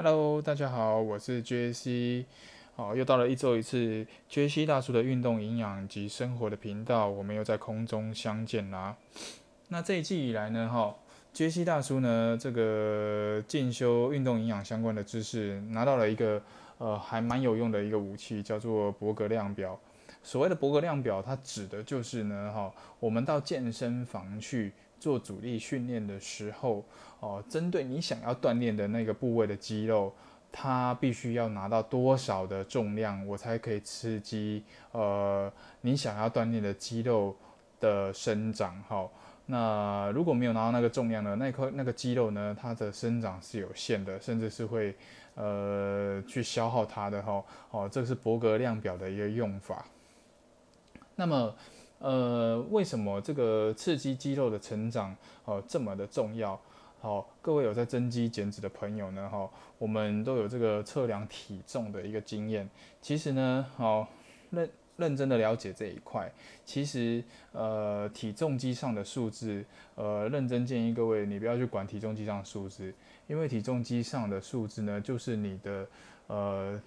Hello，大家好，我是 J.C。好，又到了一周一次 J.C 大叔的运动营养及生活的频道，我们又在空中相见啦。那这一季以来呢，哈，J.C 大叔呢，这个进修运动营养相关的知识，拿到了一个呃还蛮有用的一个武器，叫做伯格量表。所谓的伯格量表，它指的就是呢，哈，我们到健身房去。做阻力训练的时候，哦，针对你想要锻炼的那个部位的肌肉，它必须要拿到多少的重量，我才可以刺激呃你想要锻炼的肌肉的生长。哈，那如果没有拿到那个重量呢，那块那个肌肉呢，它的生长是有限的，甚至是会呃去消耗它的。哈，哦，这是伯格量表的一个用法。那么。呃，为什么这个刺激肌肉的成长哦这么的重要？好，各位有在增肌减脂的朋友呢，哈，我们都有这个测量体重的一个经验。其实呢，好认认真的了解这一块，其实呃体重机上的数字，呃认真建议各位你不要去管体重机上的数字，因为体重机上的数字呢，就是你的呃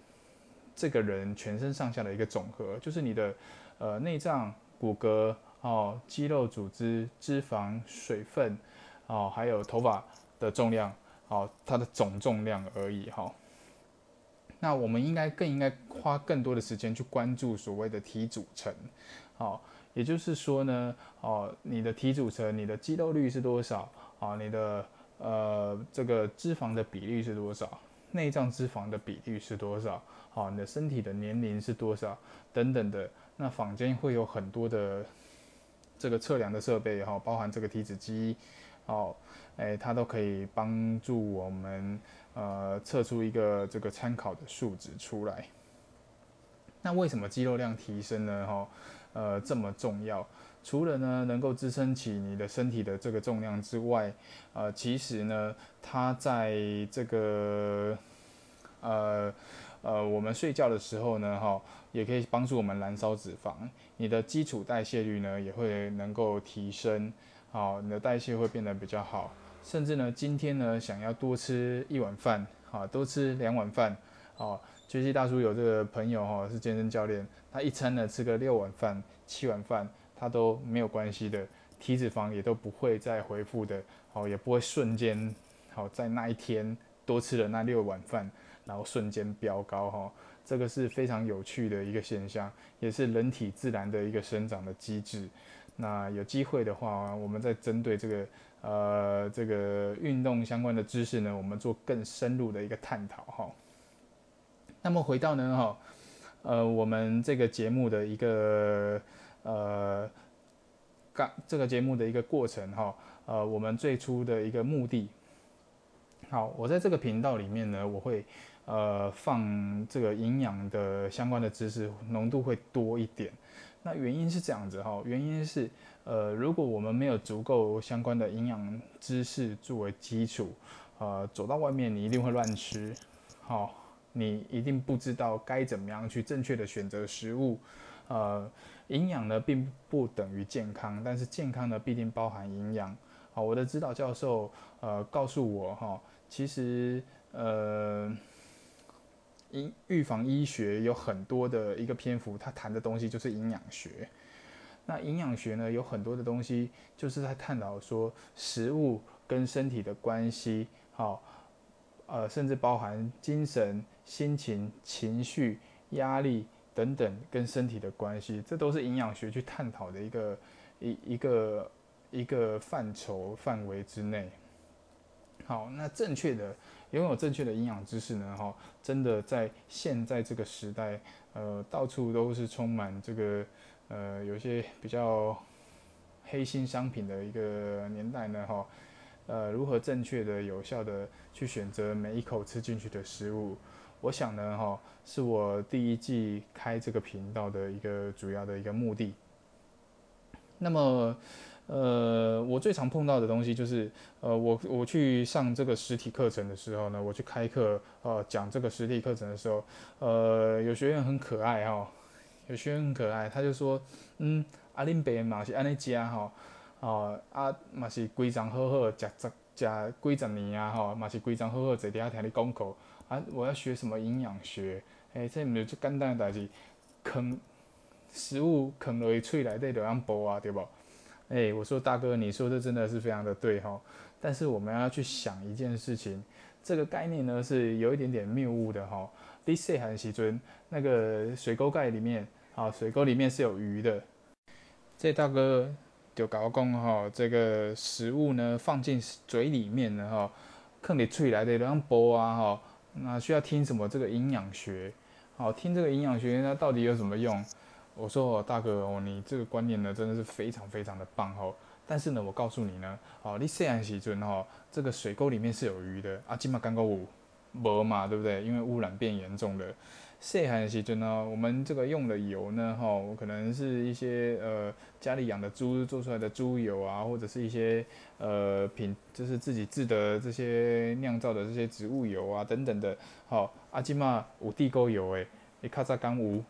这个人全身上下的一个总和，就是你的呃内脏。骨骼哦，肌肉组织、脂肪、水分哦，还有头发的重量哦，它的总重量而已哈。那我们应该更应该花更多的时间去关注所谓的体组成，好，也就是说呢，哦，你的体组成，你的肌肉率是多少啊？你的呃这个脂肪的比例是多少？内脏脂肪的比例是多少？好，你的身体的年龄是多少？等等的。那坊间会有很多的这个测量的设备哈，包含这个体脂机，哦，哎，它都可以帮助我们呃测出一个这个参考的数值出来。那为什么肌肉量提升呢？哈，呃，这么重要？除了呢能够支撑起你的身体的这个重量之外，呃，其实呢，它在这个呃。呃，我们睡觉的时候呢，哈，也可以帮助我们燃烧脂肪，你的基础代谢率呢也会能够提升，好，你的代谢会变得比较好，甚至呢，今天呢想要多吃一碗饭，啊，多吃两碗饭，好，杰西大叔有这个朋友哈是健身教练，他一餐呢吃个六碗饭、七碗饭，他都没有关系的，体脂肪也都不会再恢复的，哦，也不会瞬间，好，在那一天多吃了那六碗饭。然后瞬间飙高哈，这个是非常有趣的一个现象，也是人体自然的一个生长的机制。那有机会的话，我们再针对这个呃这个运动相关的知识呢，我们做更深入的一个探讨哈。那么回到呢哈，呃我们这个节目的一个呃刚这个节目的一个过程哈，呃我们最初的一个目的。好，我在这个频道里面呢，我会。呃，放这个营养的相关的知识浓度会多一点。那原因是这样子哈，原因是呃，如果我们没有足够相关的营养知识作为基础，呃，走到外面你一定会乱吃，好，你一定不知道该怎么样去正确的选择食物。呃，营养呢并不等于健康，但是健康呢必定包含营养。好，我的指导教授呃告诉我哈，其实呃。医预防医学有很多的一个篇幅，他谈的东西就是营养学。那营养学呢，有很多的东西就是在探讨说食物跟身体的关系，好，呃，甚至包含精神、心情、情绪、压力等等跟身体的关系，这都是营养学去探讨的一个一一个一个范畴范围之内。好，那正确的。拥有正确的营养知识呢，哈，真的在现在这个时代，呃，到处都是充满这个，呃，有些比较黑心商品的一个年代呢，哈，呃，如何正确的、有效的去选择每一口吃进去的食物，我想呢，哈，是我第一季开这个频道的一个主要的一个目的。那么。呃，我最常碰到的东西就是，呃，我我去上这个实体课程的时候呢，我去开课，呃，讲这个实体课程的时候，呃，有学员很可爱哈，有学员很可爱，他就说，嗯，阿林北嘛是安尼加哈，哦，啊嘛是规章好好，食食食几十年啊，吼，嘛是规章好好坐伫遐听你讲课，啊，我要学什么营养学？诶，这毋是最简单诶代志，坑食物坑落去嘴内底就样剥啊，对无？诶，我说大哥，你说的真的是非常的对哈，但是我们要去想一件事情，这个概念呢是有一点点谬误的吼。你细汉时阵，那个水沟盖里面，啊，水沟里面是有鱼的，这大哥。就搞讲哈，这个食物呢放进嘴里面呢吼，坑里喙来的那样剥啊哈，那需要听什么这个营养学？好，听这个营养学那到底有什么用？我说哦，大哥哦，你这个观念呢真的是非常非常的棒吼。但是呢，我告诉你呢，哦，你细汉时阵吼，这个水沟里面是有鱼的啊，今嘛刚刚有无嘛，对不对？因为污染变严重了。细汉时阵呢，我们这个用的油呢，哈，可能是一些呃家里养的猪做出来的猪油啊，或者是一些呃品，就是自己制的这些酿造的这些植物油啊等等的。好，阿基玛有地沟油诶，你卡扎干无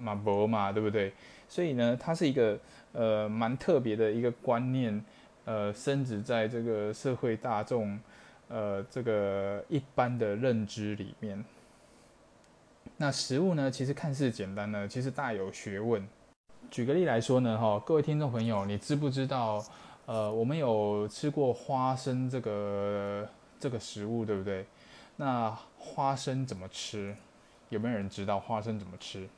嘛博嘛，对不对？所以呢，它是一个呃蛮特别的一个观念，呃，深植在这个社会大众呃这个一般的认知里面。那食物呢？其实看似简单呢，其实大有学问。举个例来说呢，哈，各位听众朋友，你知不知道？呃，我们有吃过花生这个这个食物，对不对？那花生怎么吃？有没有人知道花生怎么吃？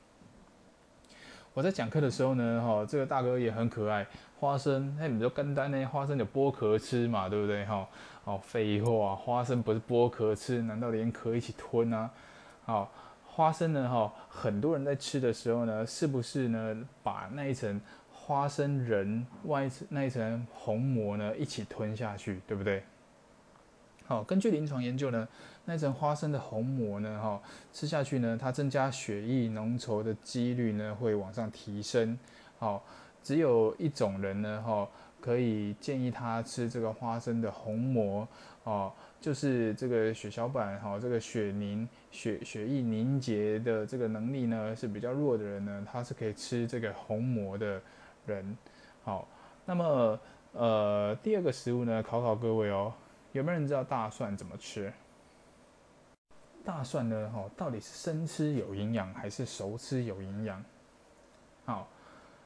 我在讲课的时候呢，哈，这个大哥也很可爱。花生，那你就干单呢？花生有剥壳吃嘛，对不对？哈，哦，废话，花生不是剥壳吃，难道连壳一起吞啊？好。花生呢，哈，很多人在吃的时候呢，是不是呢，把那一层花生仁外层那一层红膜呢一起吞下去，对不对？好，根据临床研究呢，那层花生的红膜呢，哈，吃下去呢，它增加血液浓稠的几率呢会往上提升。好，只有一种人呢，哈，可以建议他吃这个花生的红膜，哦。就是这个血小板哈，这个血凝血血液凝结的这个能力呢是比较弱的人呢，他是可以吃这个红膜的人。好，那么呃第二个食物呢，考考各位哦，有没有人知道大蒜怎么吃？大蒜呢哈，到底是生吃有营养还是熟吃有营养？好，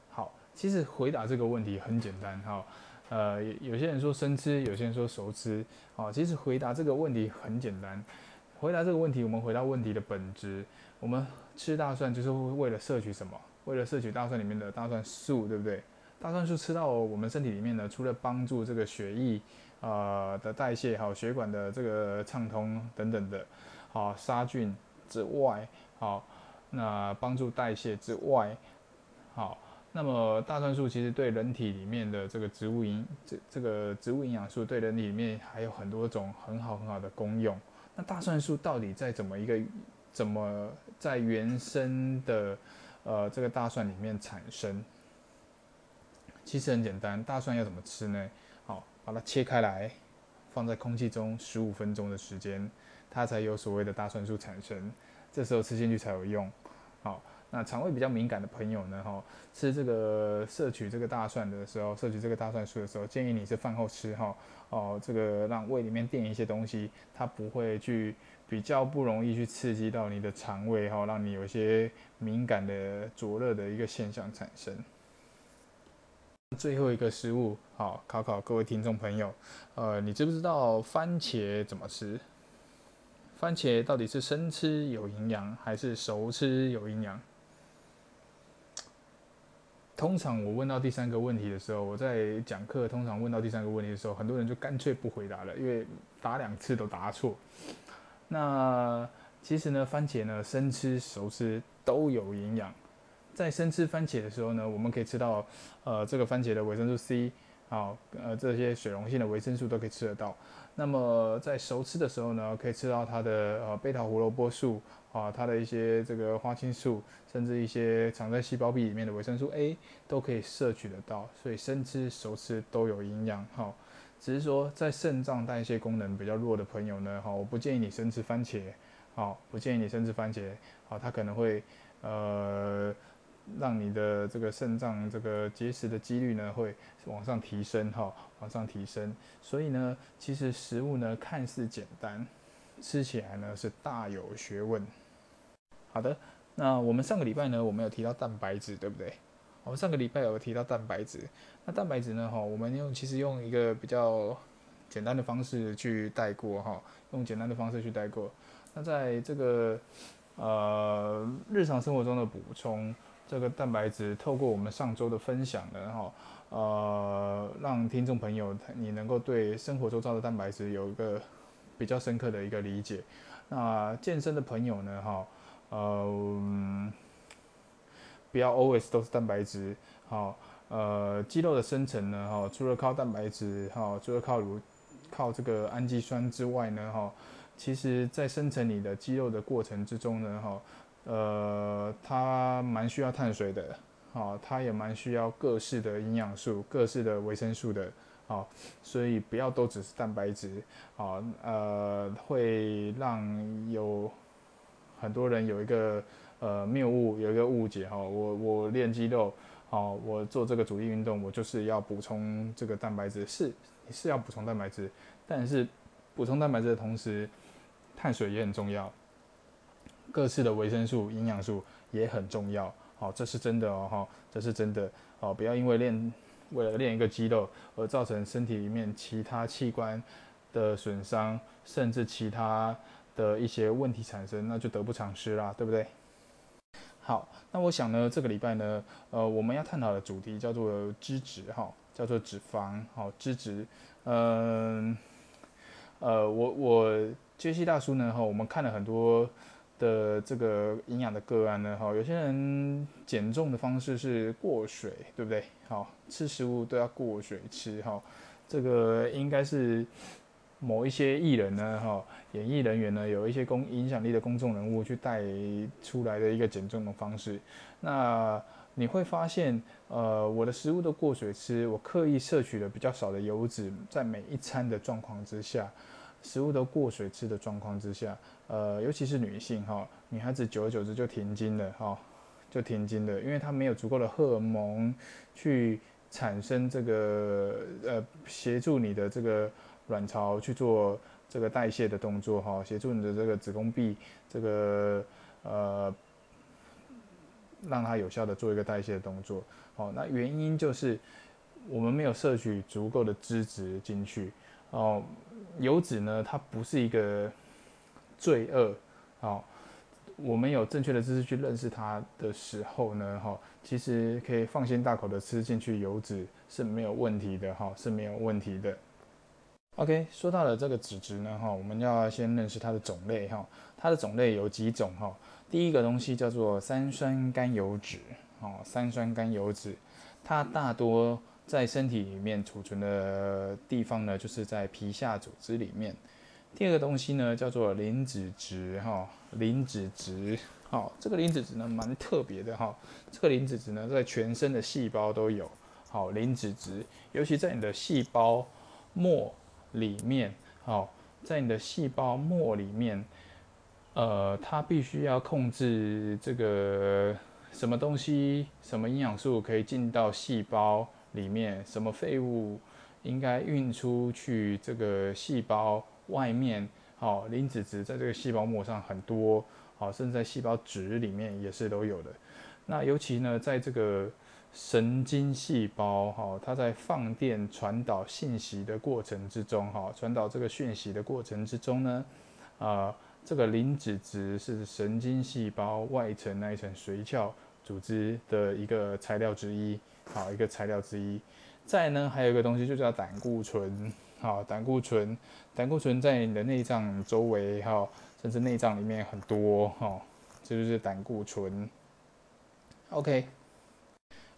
好，其实回答这个问题很简单哈。呃，有些人说生吃，有些人说熟吃，啊，其实回答这个问题很简单。回答这个问题，我们回到问题的本质。我们吃大蒜就是为了摄取什么？为了摄取大蒜里面的大蒜素，对不对？大蒜素吃到我们身体里面呢，除了帮助这个血液啊的代谢，好血管的这个畅通等等的，好杀菌之外，好那帮助代谢之外，好。那么大蒜素其实对人体里面的这个植物营这这个植物营养素对人体里面还有很多种很好很好的功用。那大蒜素到底在怎么一个怎么在原生的呃这个大蒜里面产生？其实很简单，大蒜要怎么吃呢？好，把它切开来，放在空气中十五分钟的时间，它才有所谓的大蒜素产生。这时候吃进去才有用。好。那肠胃比较敏感的朋友呢，哈，吃这个摄取这个大蒜的时候，摄取这个大蒜素的时候，建议你是饭后吃，哈，哦，这个让胃里面垫一些东西，它不会去比较不容易去刺激到你的肠胃，哈，让你有一些敏感的灼热的一个现象产生。最后一个食物，好，考考各位听众朋友，呃，你知不知道番茄怎么吃？番茄到底是生吃有营养，还是熟吃有营养？通常我问到第三个问题的时候，我在讲课，通常问到第三个问题的时候，很多人就干脆不回答了，因为答两次都答错。那其实呢，番茄呢，生吃、熟吃都有营养。在生吃番茄的时候呢，我们可以吃到呃这个番茄的维生素 C，好，呃这些水溶性的维生素都可以吃得到。那么在熟吃的时候呢，可以吃到它的呃贝塔胡萝卜素啊，它的一些这个花青素，甚至一些藏在细胞壁里面的维生素 A 都可以摄取得到。所以生吃熟吃都有营养哈。只是说在肾脏代谢功能比较弱的朋友呢，哈，我不建议你生吃番茄，好，不建议你生吃番茄，好，它可能会呃让你的这个肾脏这个结石的几率呢会往上提升哈，往上提升。所以呢，其实食物呢看似简单，吃起来呢是大有学问。好的，那我们上个礼拜呢，我们有提到蛋白质，对不对？我们上个礼拜有提到蛋白质。那蛋白质呢，哈，我们用其实用一个比较简单的方式去带过哈，用简单的方式去带过。那在这个呃日常生活中的补充。这个蛋白质透过我们上周的分享呢，哈，呃，让听众朋友你能够对生活周遭的蛋白质有一个比较深刻的一个理解。那健身的朋友呢，哈，呃，不要 always 都是蛋白质，好，呃，肌肉的生成呢，哈，除了靠蛋白质，哈，除了靠乳，靠这个氨基酸之外呢，哈，其实在生成你的肌肉的过程之中呢，哈。呃，它蛮需要碳水的，好，它也蛮需要各式的营养素、各式的维生素的，好，所以不要都只是蛋白质，好，呃，会让有很多人有一个呃谬误，有一个误解哈，我我练肌肉，好，我做这个主力运动，我就是要补充这个蛋白质，是是要补充蛋白质，但是补充蛋白质的同时，碳水也很重要。各式的维生素、营养素也很重要，好，这是真的哦，哈，这是真的，哦，不要因为练为了练一个肌肉而造成身体里面其他器官的损伤，甚至其他的一些问题产生，那就得不偿失啦，对不对？好，那我想呢，这个礼拜呢，呃，我们要探讨的主题叫做脂质，哈，叫做脂肪，好，脂质，嗯，呃，我我杰西大叔呢，哈，我们看了很多。的这个营养的个案呢，哈，有些人减重的方式是过水，对不对？好，吃食物都要过水吃，哈，这个应该是某一些艺人呢，哈，演艺人员呢，有一些公影响力的公众人物去带出来的一个减重的方式。那你会发现，呃，我的食物都过水吃，我刻意摄取了比较少的油脂，在每一餐的状况之下。食物都过水吃的状况之下，呃，尤其是女性哈，女孩子久而久之就停经了哈，就停经了，因为她没有足够的荷尔蒙去产生这个呃协助你的这个卵巢去做这个代谢的动作哈，协助你的这个子宫壁这个呃让它有效的做一个代谢的动作，好，那原因就是我们没有摄取足够的脂质进去。哦，油脂呢，它不是一个罪恶。好，我们有正确的知识去认识它的时候呢，哈，其实可以放心大口的吃进去，油脂是没有问题的，哈，是没有问题的。OK，说到了这个脂质呢，哈，我们要先认识它的种类，哈，它的种类有几种，哈，第一个东西叫做三酸甘油脂，哦，三酸甘油脂，它大多。在身体里面储存的地方呢，就是在皮下组织里面。第二个东西呢，叫做磷脂质，哈，磷脂质，好，这个磷脂质呢蛮特别的，哈，这个磷脂质呢在全身的细胞都有，好，磷脂质，尤其在你的细胞膜里面，好，在你的细胞膜里面，呃，它必须要控制这个什么东西，什么营养素可以进到细胞。里面什么废物应该运出去？这个细胞外面，好，磷脂质在这个细胞膜上很多，好，甚至在细胞质里面也是都有的。那尤其呢，在这个神经细胞，哈，它在放电传导信息的过程之中，哈，传导这个讯息的过程之中呢，啊，这个磷脂质是神经细胞外层那一层髓鞘组织的一个材料之一。好，一个材料之一。再呢，还有一个东西就叫胆固醇。好，胆固醇，胆固醇在你的内脏周围，哈，甚至内脏里面很多，哈，这就是胆固醇。OK，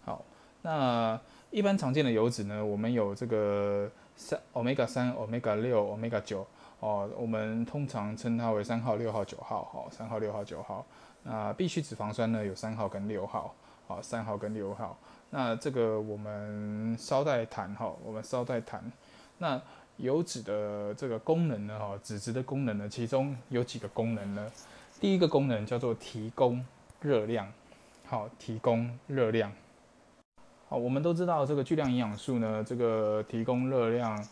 好，那一般常见的油脂呢，我们有这个三，omega 三、omega 六、omega 九，哦，我们通常称它为三号、六号、九号，哈，三号、六号、九号。那必需脂肪酸呢，有三号跟六号，好，三号跟六号。那这个我们稍待谈哈，我们稍待谈。那油脂的这个功能呢哈，脂质的功能呢，其中有几个功能呢？第一个功能叫做提供热量，好提供热量。好，我们都知道这个巨量营养素呢，这个提供热量，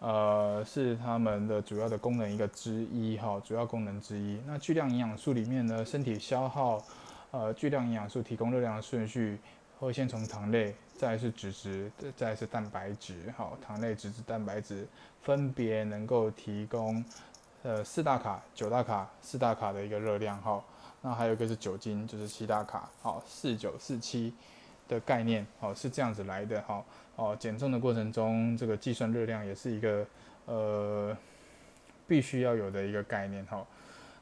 呃，是它们的主要的功能一个之一哈，主要功能之一。那巨量营养素里面呢，身体消耗呃巨量营养素提供热量的顺序，会先从糖类，再是脂质，再是蛋白质。好，糖类、脂质、蛋白质分别能够提供呃四大卡、九大卡、四大卡的一个热量哈。那还有一个是酒精，就是七大卡。好，四九四七。的概念，好是这样子来的，哈，哦，减重的过程中，这个计算热量也是一个，呃，必须要有的一个概念，哈。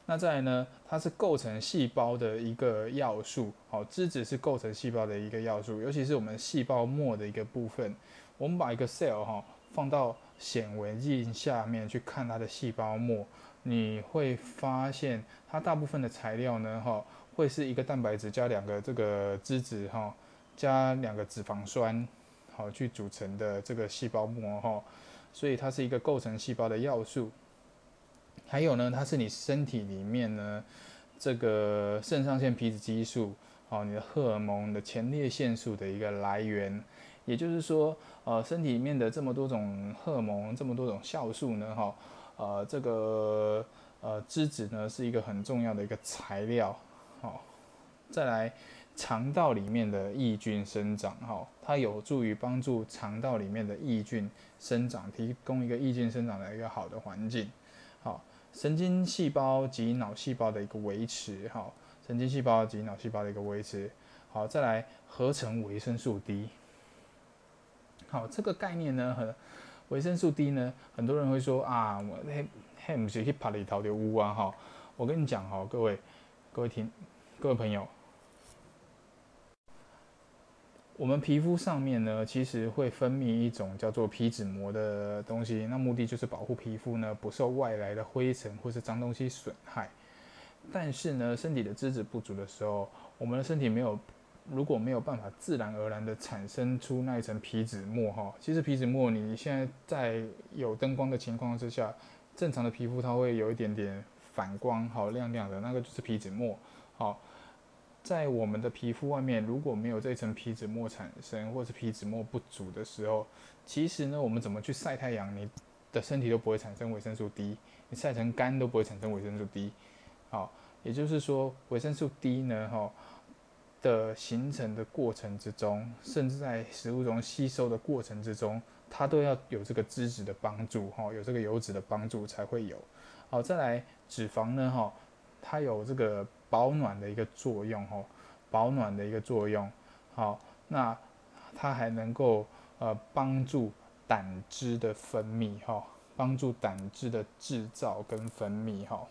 那再来呢，它是构成细胞的一个要素，好，脂质是构成细胞的一个要素，尤其是我们细胞膜的一个部分。我们把一个 cell 哈放到显微镜下面去看它的细胞膜，你会发现它大部分的材料呢，哈，会是一个蛋白质加两个这个脂质，哈。加两个脂肪酸，好去组成的这个细胞膜哈，所以它是一个构成细胞的要素。还有呢，它是你身体里面呢这个肾上腺皮质激素，好你的荷尔蒙的前列腺素的一个来源。也就是说，呃，身体里面的这么多种荷尔蒙，这么多种酵素呢，哈，呃，这个呃脂质呢是一个很重要的一个材料。好，再来。肠道里面的益菌生长，哈，它有助于帮助肠道里面的益菌生长，提供一个益菌生长的一个好的环境。好，神经细胞及脑细胞的一个维持，哈，神经细胞及脑细胞的一个维持。好，再来合成维生素 D。好，这个概念呢，和维生素 D 呢，很多人会说啊，我嘿嘿不是去爬里头的屋啊，哈，我跟你讲哈，各位各位听各位朋友。我们皮肤上面呢，其实会分泌一种叫做皮脂膜的东西，那目的就是保护皮肤呢不受外来的灰尘或是脏东西损害。但是呢，身体的脂质不足的时候，我们的身体没有，如果没有办法自然而然的产生出那一层皮脂膜哈，其实皮脂膜你现在在有灯光的情况之下，正常的皮肤它会有一点点反光，好亮亮的，那个就是皮脂膜，好。在我们的皮肤外面，如果没有这层皮脂膜产生，或是皮脂膜不足的时候，其实呢，我们怎么去晒太阳，你的身体都不会产生维生素 D，你晒成干都不会产生维生素 D。好，也就是说，维生素 D 呢，哈的形成的过程之中，甚至在食物中吸收的过程之中，它都要有这个脂质的帮助，哈，有这个油脂的帮助才会有。好，再来脂肪呢，哈，它有这个。保暖的一个作用，哈，保暖的一个作用，好，那它还能够呃帮助胆汁的分泌，哈，帮助胆汁的制造跟分泌，哈。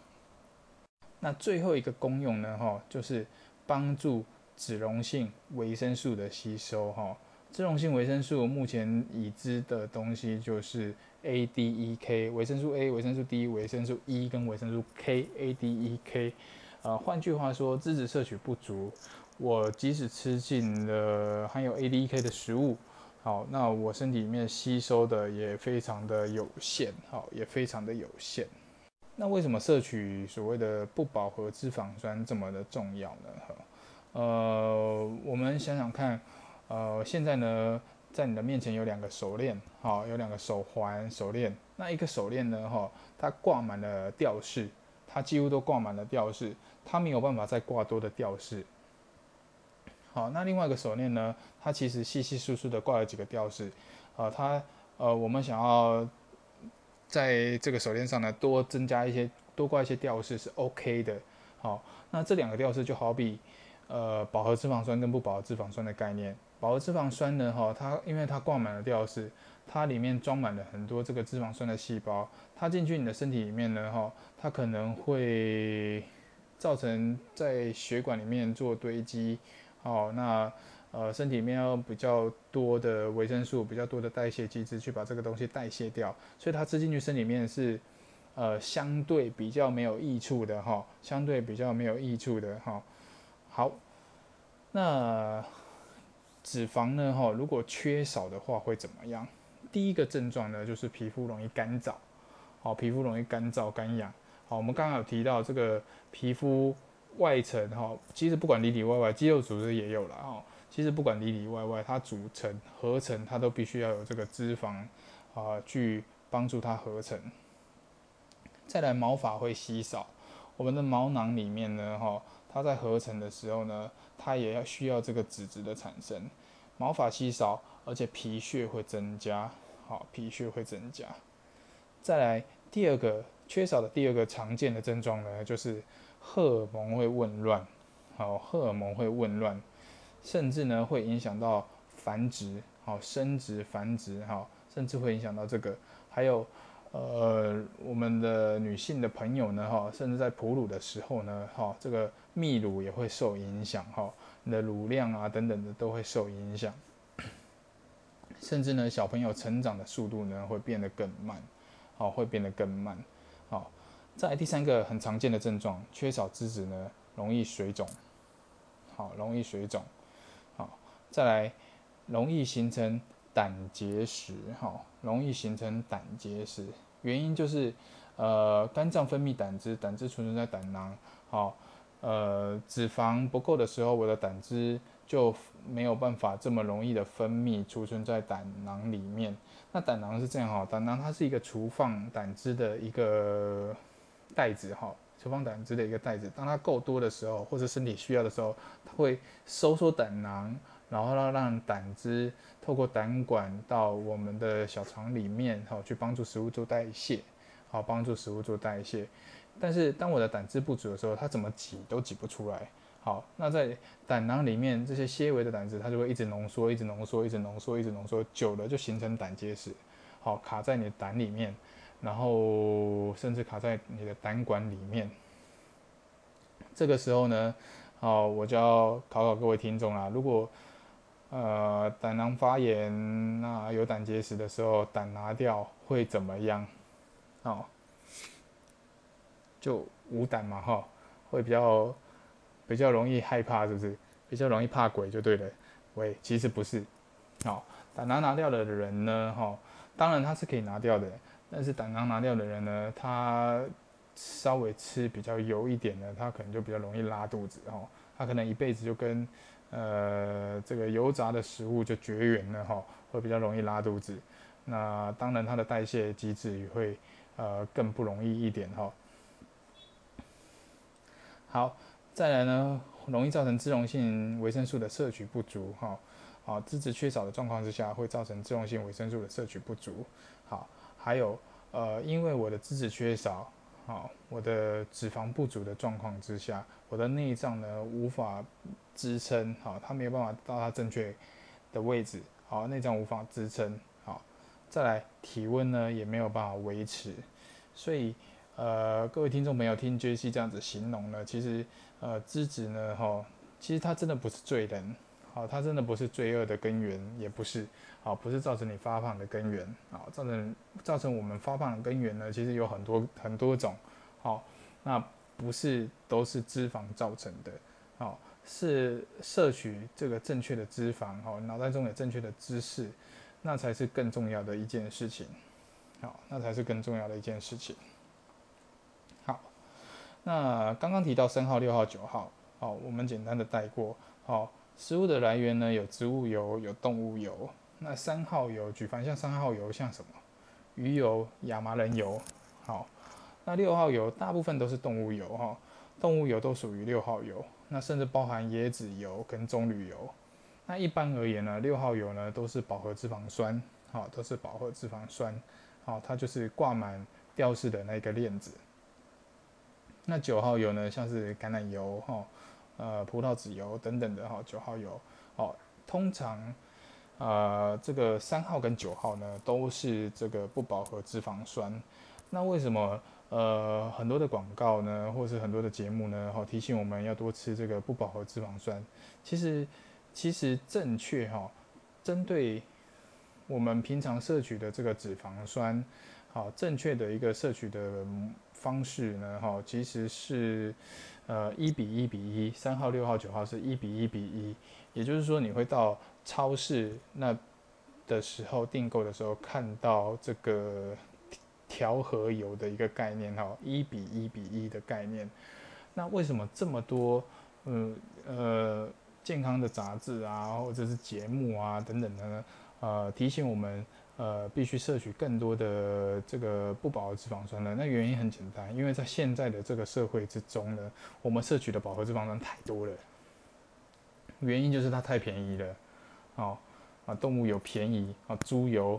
那最后一个功用呢，哈，就是帮助脂溶性维生素的吸收，哈。脂溶性维生素目前已知的东西就是 A、D、E、K，维生素 A、维生素 D、维生素 E 跟维生素 K，A、D、E、K。呃，换句话说，脂质摄取不足，我即使吃进了含有 A、D、K 的食物，好，那我身体里面吸收的也非常的有限，好，也非常的有限。那为什么摄取所谓的不饱和脂肪酸这么的重要呢？呃，我们想想看，呃，现在呢，在你的面前有两个手链，好，有两个手环、手链，那一个手链呢，哈，它挂满了吊饰，它几乎都挂满了吊饰。它没有办法再挂多的吊饰。好，那另外一个手链呢？它其实稀稀疏疏的挂了几个吊饰。啊，它呃，我们想要在这个手链上呢多增加一些，多挂一些吊饰是 OK 的。好，那这两个吊饰就好比呃饱和脂肪酸跟不饱和脂肪酸的概念。饱和脂肪酸呢，哈，它因为它挂满了吊饰，它里面装满了很多这个脂肪酸的细胞，它进去你的身体里面呢，哈，它可能会。造成在血管里面做堆积，哦，那呃身体里面要比较多的维生素，比较多的代谢机制去把这个东西代谢掉，所以它吃进去身体里面是呃相对比较没有益处的哈，相对比较没有益处的哈。好，那脂肪呢哈，如果缺少的话会怎么样？第一个症状呢就是皮肤容易干燥，好，皮肤容易干燥干痒。好，我们刚刚有提到这个皮肤外层哈，其实不管里里外外，肌肉组织也有了哈。其实不管里里外外，它组成合成，它都必须要有这个脂肪啊，去帮助它合成。再来，毛发会稀少，我们的毛囊里面呢哈，它在合成的时候呢，它也要需要这个脂质的产生。毛发稀少，而且皮屑会增加，好，皮屑会增加。再来，第二个缺少的第二个常见的症状呢，就是荷尔蒙会紊乱，好，荷尔蒙会紊乱。甚至呢会影响到繁殖，好生殖繁殖，好，甚至会影响到这个，还有呃我们的女性的朋友呢，哈，甚至在哺乳的时候呢，哈，这个泌乳也会受影响，哈，你的乳量啊等等的都会受影响，甚至呢小朋友成长的速度呢会变得更慢，好，会变得更慢，好，在第三个很常见的症状，缺少脂质呢容易水肿，好，容易水肿。好再来，容易形成胆结石，哈，容易形成胆结石，原因就是，呃，肝脏分泌胆汁，胆汁储存在胆囊，好，呃，脂肪不够的时候，我的胆汁就没有办法这么容易的分泌，储存在胆囊里面。那胆囊是这样哈，胆囊它是一个储放胆汁的一个袋子，哈，储放胆汁的一个袋子。当它够多的时候，或者身体需要的时候，它会收缩胆囊。然后呢，让胆汁透过胆管到我们的小肠里面，好去帮助食物做代谢，好帮助食物做代谢。但是当我的胆汁不足的时候，它怎么挤都挤不出来。好，那在胆囊里面这些纤维的胆汁，它就会一直浓缩，一直浓缩，一直浓缩，一直浓缩，久了就形成胆结石，好卡在你的胆里面，然后甚至卡在你的胆管里面。这个时候呢，好，我就要考考各位听众啦，如果呃，胆囊发炎，那有胆结石的时候，胆拿掉会怎么样？哦，就无胆嘛，哈，会比较比较容易害怕，是不是？比较容易怕鬼就对了。喂，其实不是。好，胆囊拿掉的人呢，哈，当然他是可以拿掉的，但是胆囊拿掉的人呢，他稍微吃比较油一点的，他可能就比较容易拉肚子，哦，他可能一辈子就跟。呃，这个油炸的食物就绝缘了哈，会比较容易拉肚子。那当然，它的代谢机制也会呃更不容易一点哈。好，再来呢，容易造成脂溶性维生素的摄取不足哈。啊，脂质缺少的状况之下，会造成脂溶性维生素的摄取不足。好，还有呃，因为我的脂质缺少。好，我的脂肪不足的状况之下，我的内脏呢无法支撑，好，它没有办法到它正确的位置，好，内脏无法支撑，好，再来体温呢也没有办法维持，所以呃，各位听众朋友听 J C 这样子形容呢，其实呃，脂质呢，哈，其实它真的不是罪人。好，它真的不是罪恶的根源，也不是，好，不是造成你发胖的根源，好，造成造成我们发胖的根源呢，其实有很多很多种，好，那不是都是脂肪造成的，好，是摄取这个正确的脂肪，好，脑袋中有正确的知识，那才是更重要的一件事情，好，那才是更重要的一件事情，那刚刚提到三号、六号、九号，好，我们简单的带过，好。食物的来源呢，有植物油，有动物油。那三号油，举凡像三号油，像什么？鱼油、亚麻仁油。好，那六号油大部分都是动物油哈，动物油都属于六号油。那甚至包含椰子油跟棕榈油。那一般而言呢，六号油呢都是饱和脂肪酸，好，都是饱和脂肪酸，好，它就是挂满吊饰的那个链子。那九号油呢，像是橄榄油哈。呃，葡萄籽油等等的哈，九号油，哦，通常，呃，这个三号跟九号呢，都是这个不饱和脂肪酸。那为什么呃很多的广告呢，或是很多的节目呢，哈，提醒我们要多吃这个不饱和脂肪酸？其实，其实正确哈，针对我们平常摄取的这个脂肪酸，好，正确的一个摄取的方式呢，哈，其实是。呃，一比一比一，三号、六号、九号是一比一比一，也就是说，你会到超市那的时候订购的时候，看到这个调和油的一个概念哈，一比一比一的概念。那为什么这么多，呃呃，健康的杂志啊，或者是节目啊等等的呢？呃，提醒我们，呃，必须摄取更多的这个不饱和脂肪酸呢？那原因很简单，因为在现在的这个社会之中呢，我们摄取的饱和脂肪酸太多了。原因就是它太便宜了，哦，啊，动物有便宜啊，猪油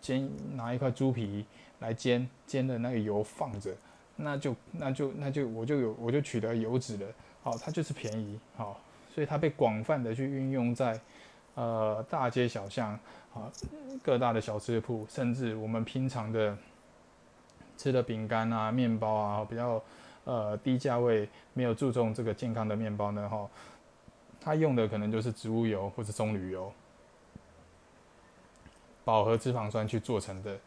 煎拿一块猪皮来煎，煎的那个油放着，那就那就那就我就有我就取得油脂了，好，它就是便宜，好，所以它被广泛的去运用在呃大街小巷啊各大的小吃铺，甚至我们平常的吃的饼干啊、面包啊，比较呃低价位没有注重这个健康的面包呢，哈。它用的可能就是植物油或者棕榈油，饱和脂肪酸去做成的。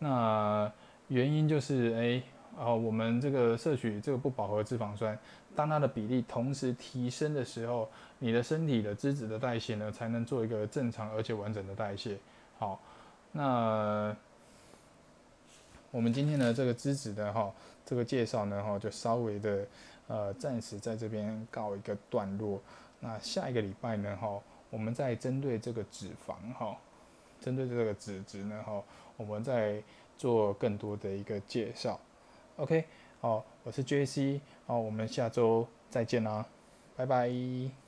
那原因就是，哎，哦，我们这个摄取这个不饱和脂肪酸，当它的比例同时提升的时候，你的身体的脂质的代谢呢，才能做一个正常而且完整的代谢。好，那我们今天的这个脂质的哈，这个介绍呢，哈，就稍微的呃，暂时在这边告一个段落。那下一个礼拜呢？哈，我们再针对这个脂肪哈，针对这个脂质呢？哈，我们再做更多的一个介绍。OK，好，我是 JC，好，我们下周再见啦，拜拜。